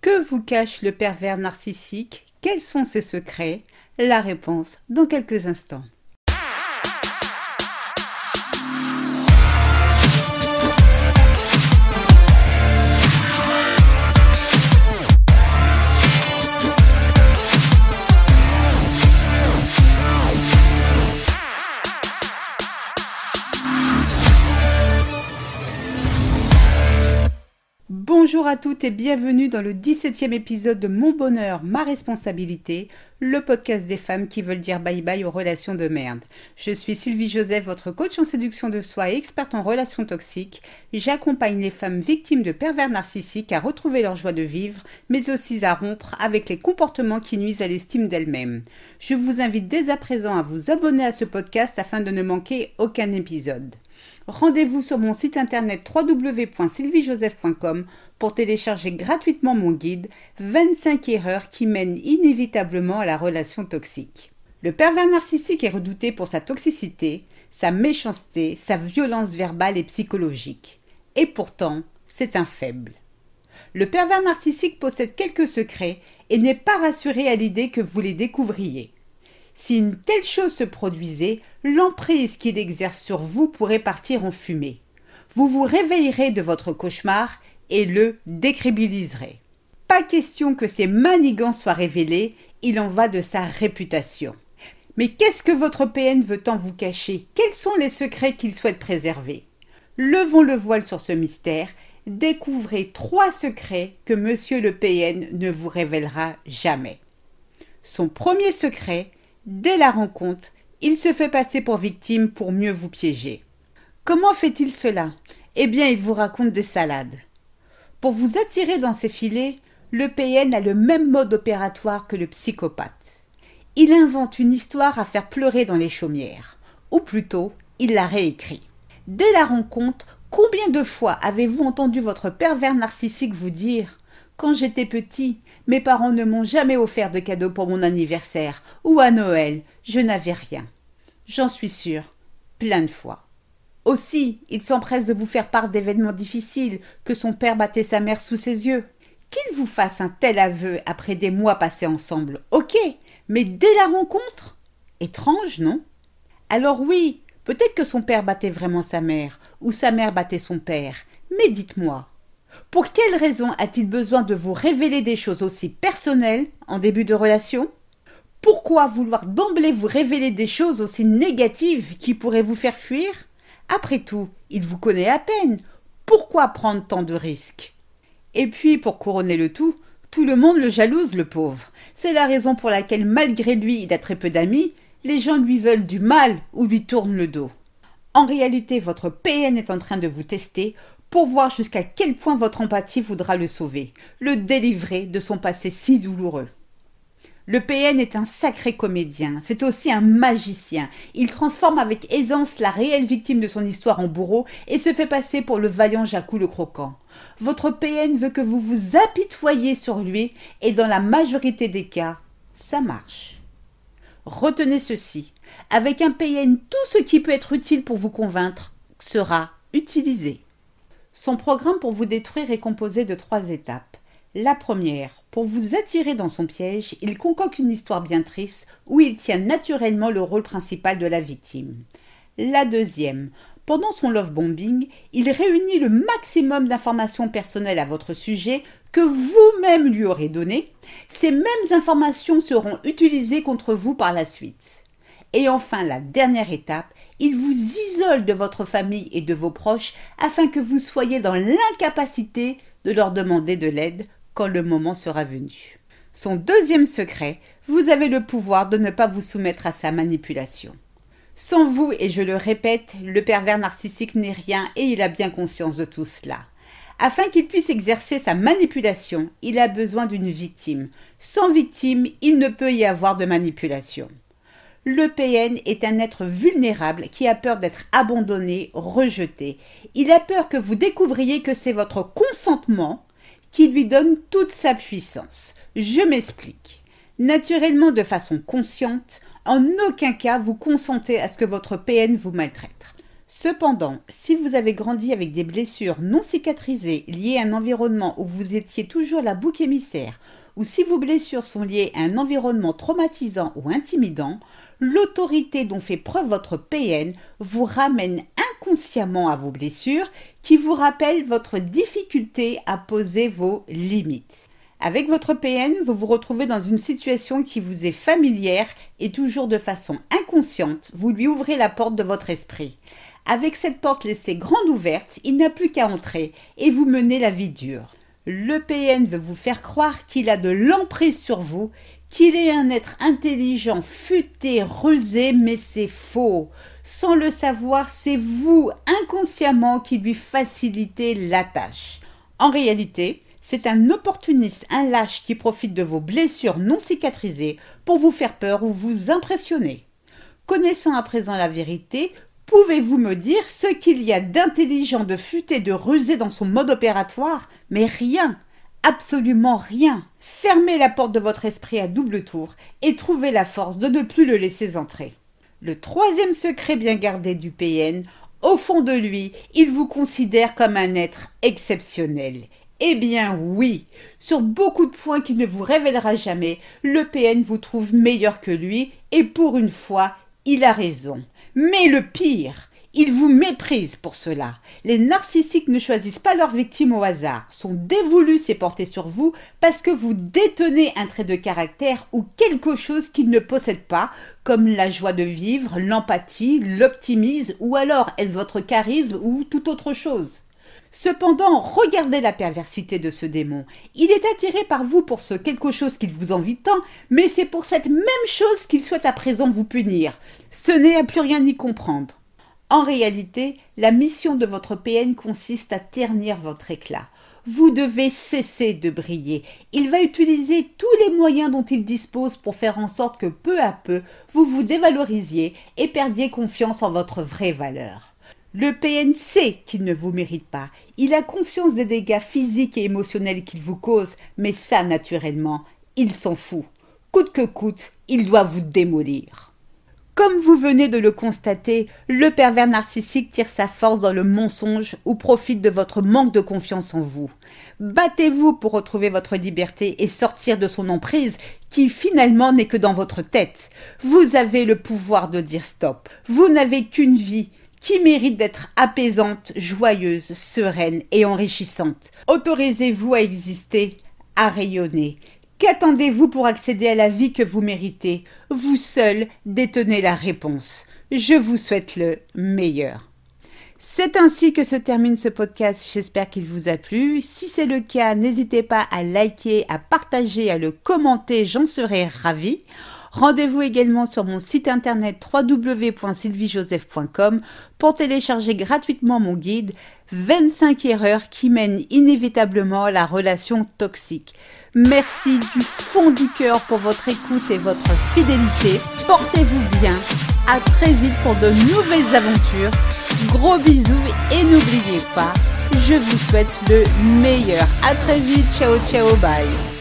Que vous cache le pervers narcissique? Quels sont ses secrets? La réponse dans quelques instants. Bonjour à toutes et bienvenue dans le 17e épisode de Mon bonheur, ma responsabilité, le podcast des femmes qui veulent dire bye bye aux relations de merde. Je suis Sylvie Joseph, votre coach en séduction de soi et experte en relations toxiques. J'accompagne les femmes victimes de pervers narcissiques à retrouver leur joie de vivre, mais aussi à rompre avec les comportements qui nuisent à l'estime d'elles-mêmes. Je vous invite dès à présent à vous abonner à ce podcast afin de ne manquer aucun épisode. Rendez-vous sur mon site internet www.sylviejoseph.com pour télécharger gratuitement mon guide 25 erreurs qui mènent inévitablement à la relation toxique. Le pervers narcissique est redouté pour sa toxicité, sa méchanceté, sa violence verbale et psychologique. Et pourtant, c'est un faible. Le pervers narcissique possède quelques secrets et n'est pas rassuré à l'idée que vous les découvriez. Si une telle chose se produisait, l'emprise qu'il exerce sur vous pourrait partir en fumée. Vous vous réveillerez de votre cauchemar et le décrédibiliserez. Pas question que ces manigances soient révélées, il en va de sa réputation. Mais qu'est-ce que votre PN veut tant vous cacher? Quels sont les secrets qu'il souhaite préserver? Levons le voile sur ce mystère, découvrez trois secrets que monsieur le PN ne vous révélera jamais. Son premier secret, Dès la rencontre, il se fait passer pour victime pour mieux vous piéger. Comment fait-il cela? Eh bien, il vous raconte des salades. Pour vous attirer dans ses filets, le PN a le même mode opératoire que le psychopathe. Il invente une histoire à faire pleurer dans les chaumières, ou plutôt, il la réécrit. Dès la rencontre, combien de fois avez-vous entendu votre pervers narcissique vous dire Quand j'étais petit, mes parents ne m'ont jamais offert de cadeaux pour mon anniversaire ou à Noël. Je n'avais rien. J'en suis sûre, plein de fois. Aussi, il s'empresse de vous faire part d'événements difficiles, que son père battait sa mère sous ses yeux. Qu'il vous fasse un tel aveu après des mois passés ensemble, ok, mais dès la rencontre? Étrange, non? Alors oui, peut-être que son père battait vraiment sa mère, ou sa mère battait son père, mais dites-moi, pour quelle raison a-t-il besoin de vous révéler des choses aussi personnelles en début de relation? Pourquoi vouloir d'emblée vous révéler des choses aussi négatives qui pourraient vous faire fuir? Après tout, il vous connaît à peine. Pourquoi prendre tant de risques? Et puis, pour couronner le tout, tout le monde le jalouse, le pauvre. C'est la raison pour laquelle, malgré lui, il a très peu d'amis, les gens lui veulent du mal ou lui tournent le dos. En réalité, votre PN est en train de vous tester pour voir jusqu'à quel point votre empathie voudra le sauver, le délivrer de son passé si douloureux. Le PN est un sacré comédien, c'est aussi un magicien. Il transforme avec aisance la réelle victime de son histoire en bourreau et se fait passer pour le vaillant Jacou le Croquant. Votre PN veut que vous vous apitoyiez sur lui et dans la majorité des cas, ça marche. Retenez ceci. Avec un PN, tout ce qui peut être utile pour vous convaincre sera utilisé. Son programme pour vous détruire est composé de trois étapes. La première, pour vous attirer dans son piège, il concocte une histoire bien triste où il tient naturellement le rôle principal de la victime. La deuxième, pendant son love bombing, il réunit le maximum d'informations personnelles à votre sujet que vous-même lui aurez données. Ces mêmes informations seront utilisées contre vous par la suite. Et enfin, la dernière étape, il vous isole de votre famille et de vos proches afin que vous soyez dans l'incapacité de leur demander de l'aide quand le moment sera venu. Son deuxième secret, vous avez le pouvoir de ne pas vous soumettre à sa manipulation. Sans vous, et je le répète, le pervers narcissique n'est rien et il a bien conscience de tout cela. Afin qu'il puisse exercer sa manipulation, il a besoin d'une victime. Sans victime, il ne peut y avoir de manipulation. Le PN est un être vulnérable qui a peur d'être abandonné, rejeté. Il a peur que vous découvriez que c'est votre consentement qui lui donne toute sa puissance. Je m'explique. Naturellement, de façon consciente, en aucun cas vous consentez à ce que votre PN vous maltraite. Cependant, si vous avez grandi avec des blessures non cicatrisées liées à un environnement où vous étiez toujours la bouc émissaire, ou si vos blessures sont liées à un environnement traumatisant ou intimidant, l'autorité dont fait preuve votre PN vous ramène inconsciemment à vos blessures qui vous rappellent votre difficulté à poser vos limites. Avec votre PN, vous vous retrouvez dans une situation qui vous est familière et toujours de façon inconsciente, vous lui ouvrez la porte de votre esprit. Avec cette porte laissée grande ouverte, il n'a plus qu'à entrer et vous menez la vie dure. Le PN veut vous faire croire qu'il a de l'emprise sur vous, qu'il est un être intelligent, futé, rusé, mais c'est faux. Sans le savoir, c'est vous, inconsciemment, qui lui facilitez la tâche. En réalité, c'est un opportuniste, un lâche qui profite de vos blessures non cicatrisées pour vous faire peur ou vous impressionner. Connaissant à présent la vérité, pouvez-vous me dire ce qu'il y a d'intelligent, de futé, de rusé dans son mode opératoire? Mais rien, absolument rien. Fermez la porte de votre esprit à double tour et trouvez la force de ne plus le laisser entrer. Le troisième secret bien gardé du PN, au fond de lui, il vous considère comme un être exceptionnel. Eh bien oui, sur beaucoup de points qu'il ne vous révélera jamais, le PN vous trouve meilleur que lui, et pour une fois, il a raison. Mais le pire, il vous méprise pour cela. Les narcissiques ne choisissent pas leurs victimes au hasard, sont dévolus et portés sur vous parce que vous détenez un trait de caractère ou quelque chose qu'ils ne possèdent pas, comme la joie de vivre, l'empathie, l'optimisme, ou alors est-ce votre charisme ou tout autre chose. Cependant, regardez la perversité de ce démon. Il est attiré par vous pour ce quelque chose qu'il vous envie tant, mais c'est pour cette même chose qu'il souhaite à présent vous punir. Ce n'est à plus rien y comprendre. En réalité, la mission de votre PN consiste à ternir votre éclat. Vous devez cesser de briller. Il va utiliser tous les moyens dont il dispose pour faire en sorte que peu à peu vous vous dévalorisiez et perdiez confiance en votre vraie valeur. Le PN sait qu'il ne vous mérite pas. Il a conscience des dégâts physiques et émotionnels qu'il vous cause, mais ça, naturellement, il s'en fout. Coûte que coûte, il doit vous démolir. Comme vous venez de le constater, le pervers narcissique tire sa force dans le mensonge ou profite de votre manque de confiance en vous. Battez-vous pour retrouver votre liberté et sortir de son emprise qui finalement n'est que dans votre tête. Vous avez le pouvoir de dire stop. Vous n'avez qu'une vie qui mérite d'être apaisante, joyeuse, sereine et enrichissante. Autorisez-vous à exister, à rayonner. Qu'attendez-vous pour accéder à la vie que vous méritez? Vous seul détenez la réponse. Je vous souhaite le meilleur. C'est ainsi que se termine ce podcast. J'espère qu'il vous a plu. Si c'est le cas, n'hésitez pas à liker, à partager, à le commenter. J'en serai ravie. Rendez-vous également sur mon site internet www.sylviejoseph.com pour télécharger gratuitement mon guide 25 erreurs qui mènent inévitablement à la relation toxique. Merci du fond du cœur pour votre écoute et votre fidélité. Portez-vous bien. À très vite pour de nouvelles aventures. Gros bisous et n'oubliez pas, je vous souhaite le meilleur. À très vite. Ciao ciao bye.